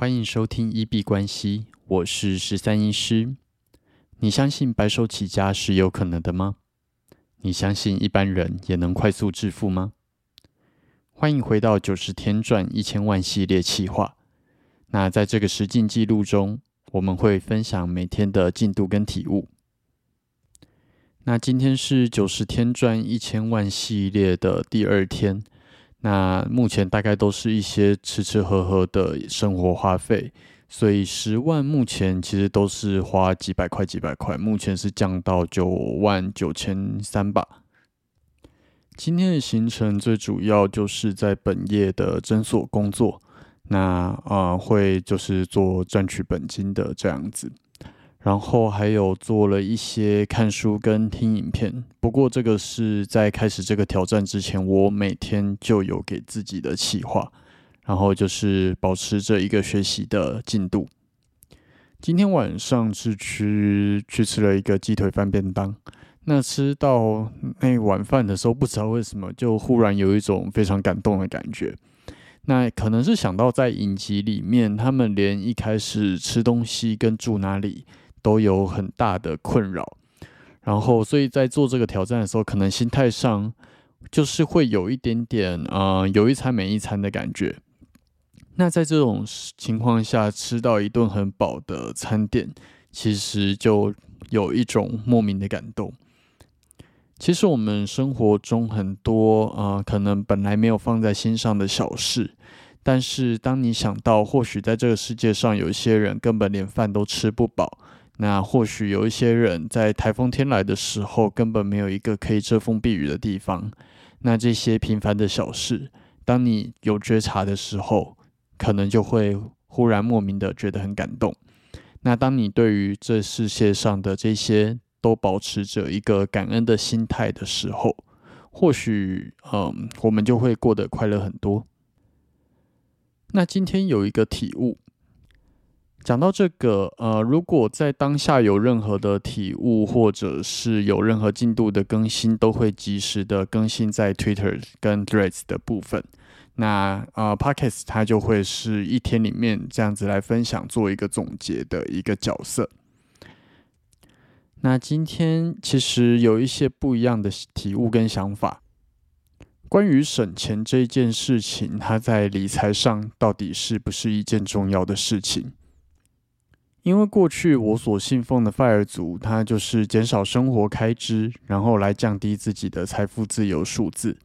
欢迎收听一币关系，我是十三医师。你相信白手起家是有可能的吗？你相信一般人也能快速致富吗？欢迎回到九十天赚一千万系列企划。那在这个实境记录中，我们会分享每天的进度跟体悟。那今天是九十天赚一千万系列的第二天。那目前大概都是一些吃吃喝喝的生活花费，所以十万目前其实都是花几百块几百块，目前是降到九万九千三吧。今天的行程最主要就是在本业的诊所工作，那啊会就是做赚取本金的这样子。然后还有做了一些看书跟听影片，不过这个是在开始这个挑战之前，我每天就有给自己的计划，然后就是保持着一个学习的进度。今天晚上是去去吃了一个鸡腿饭便当，那吃到那晚饭的时候，不知道为什么就忽然有一种非常感动的感觉。那可能是想到在影集里面，他们连一开始吃东西跟住哪里。都有很大的困扰，然后所以在做这个挑战的时候，可能心态上就是会有一点点啊，有一餐没一餐的感觉。那在这种情况下，吃到一顿很饱的餐点，其实就有一种莫名的感动。其实我们生活中很多啊，可能本来没有放在心上的小事，但是当你想到，或许在这个世界上有一些人根本连饭都吃不饱。那或许有一些人在台风天来的时候，根本没有一个可以遮风避雨的地方。那这些平凡的小事，当你有觉察的时候，可能就会忽然莫名的觉得很感动。那当你对于这世界上的这些都保持着一个感恩的心态的时候，或许，嗯，我们就会过得快乐很多。那今天有一个体悟。讲到这个，呃，如果在当下有任何的体悟，或者是有任何进度的更新，都会及时的更新在 Twitter 跟 Threads 的部分。那呃，Podcast 它就会是一天里面这样子来分享，做一个总结的一个角色。那今天其实有一些不一样的体悟跟想法，关于省钱这件事情，它在理财上到底是不是一件重要的事情？因为过去我所信奉的 FIRE 族，它就是减少生活开支，然后来降低自己的财富自由数字。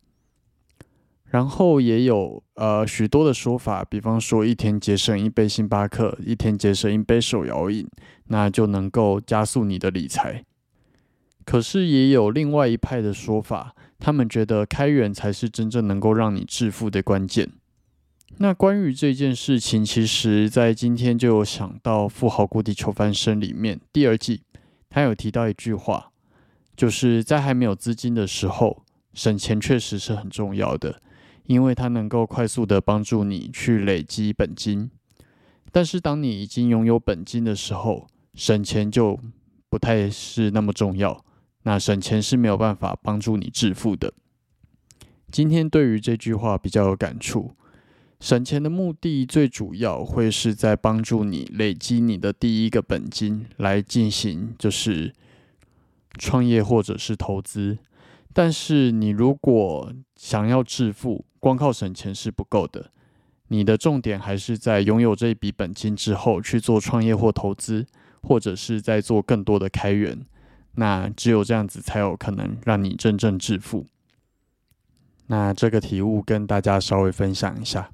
然后也有呃许多的说法，比方说一天节省一杯星巴克，一天节省一杯手摇饮，那就能够加速你的理财。可是也有另外一派的说法，他们觉得开源才是真正能够让你致富的关键。那关于这件事情，其实在今天就有想到《富豪谷底求翻身》里面第二季，他有提到一句话，就是在还没有资金的时候，省钱确实是很重要的，因为它能够快速的帮助你去累积本金。但是当你已经拥有本金的时候，省钱就不太是那么重要。那省钱是没有办法帮助你致富的。今天对于这句话比较有感触。省钱的目的最主要会是在帮助你累积你的第一个本金来进行就是创业或者是投资。但是你如果想要致富，光靠省钱是不够的。你的重点还是在拥有这一笔本金之后去做创业或投资，或者是在做更多的开源。那只有这样子才有可能让你真正致富。那这个题目跟大家稍微分享一下。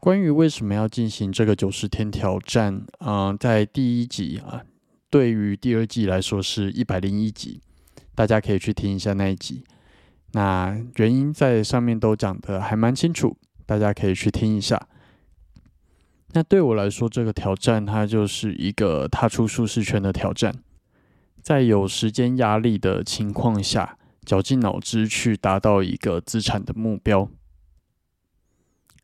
关于为什么要进行这个九十天挑战，嗯，在第一集啊，对于第二季来说是一百零一集，大家可以去听一下那一集。那原因在上面都讲的还蛮清楚，大家可以去听一下。那对我来说，这个挑战它就是一个踏出舒适圈的挑战，在有时间压力的情况下，绞尽脑汁去达到一个资产的目标。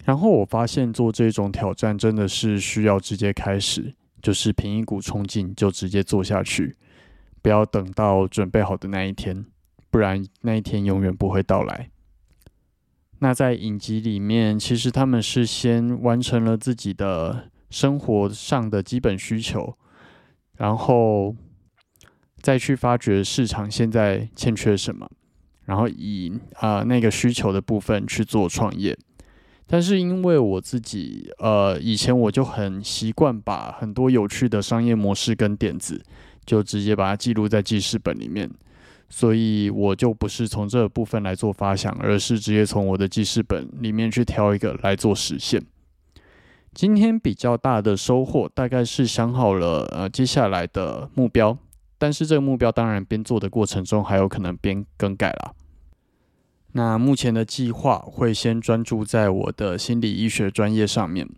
然后我发现做这种挑战真的是需要直接开始，就是凭一股冲劲就直接做下去，不要等到准备好的那一天，不然那一天永远不会到来。那在影集里面，其实他们是先完成了自己的生活上的基本需求，然后再去发掘市场现在欠缺什么，然后以啊那个需求的部分去做创业。但是因为我自己，呃，以前我就很习惯把很多有趣的商业模式跟点子，就直接把它记录在记事本里面，所以我就不是从这部分来做发想，而是直接从我的记事本里面去挑一个来做实现。今天比较大的收获，大概是想好了，呃，接下来的目标，但是这个目标当然边做的过程中还有可能边更改了。那目前的计划会先专注在我的心理医学专业上面。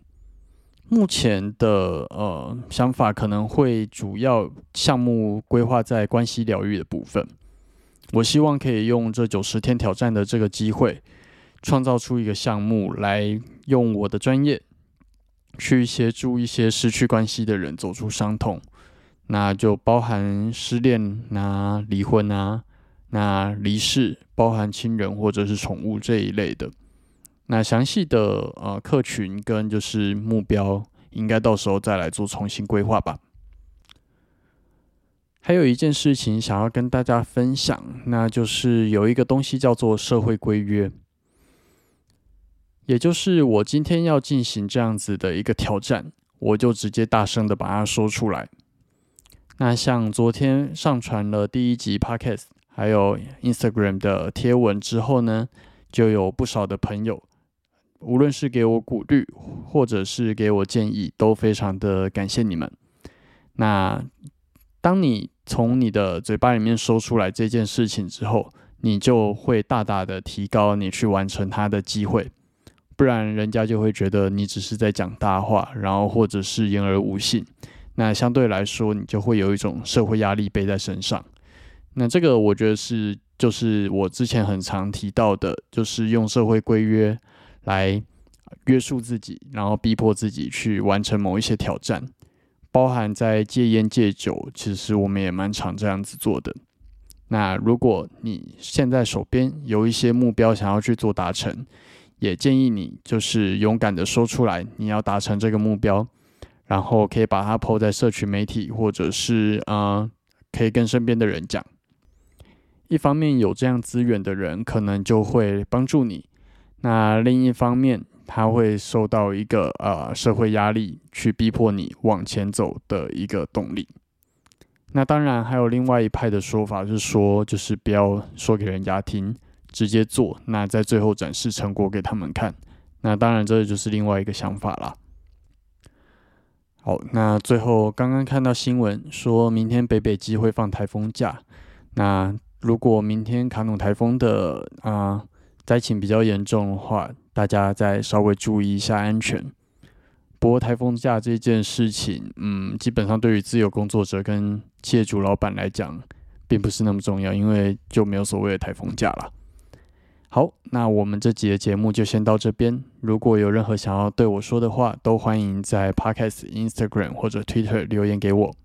目前的呃想法可能会主要项目规划在关系疗愈的部分。我希望可以用这九十天挑战的这个机会，创造出一个项目来用我的专业去协助一些失去关系的人走出伤痛。那就包含失恋啊、离婚啊。那离世包含亲人或者是宠物这一类的，那详细的呃客群跟就是目标，应该到时候再来做重新规划吧。还有一件事情想要跟大家分享，那就是有一个东西叫做社会规约，也就是我今天要进行这样子的一个挑战，我就直接大声的把它说出来。那像昨天上传了第一集 Podcast。还有 Instagram 的贴文之后呢，就有不少的朋友，无论是给我鼓励，或者是给我建议，都非常的感谢你们。那当你从你的嘴巴里面说出来这件事情之后，你就会大大的提高你去完成它的机会，不然人家就会觉得你只是在讲大话，然后或者是言而无信。那相对来说，你就会有一种社会压力背在身上。那这个我觉得是，就是我之前很常提到的，就是用社会规约来约束自己，然后逼迫自己去完成某一些挑战，包含在戒烟戒酒，其实我们也蛮常这样子做的。那如果你现在手边有一些目标想要去做达成，也建议你就是勇敢的说出来，你要达成这个目标，然后可以把它抛在社群媒体，或者是呃，可以跟身边的人讲。一方面有这样资源的人，可能就会帮助你；那另一方面，他会受到一个呃社会压力，去逼迫你往前走的一个动力。那当然还有另外一派的说法，是说就是不要说给人家听，直接做，那在最后展示成果给他们看。那当然这就是另外一个想法啦。好，那最后刚刚看到新闻，说明天北北机会放台风假，那。如果明天卡努台风的啊灾情比较严重的话，大家再稍微注意一下安全。不过台风假这件事情，嗯，基本上对于自由工作者跟企业主老板来讲，并不是那么重要，因为就没有所谓的台风假了。好，那我们这集的节目就先到这边。如果有任何想要对我说的话，都欢迎在 Podcast、Instagram 或者 Twitter 留言给我。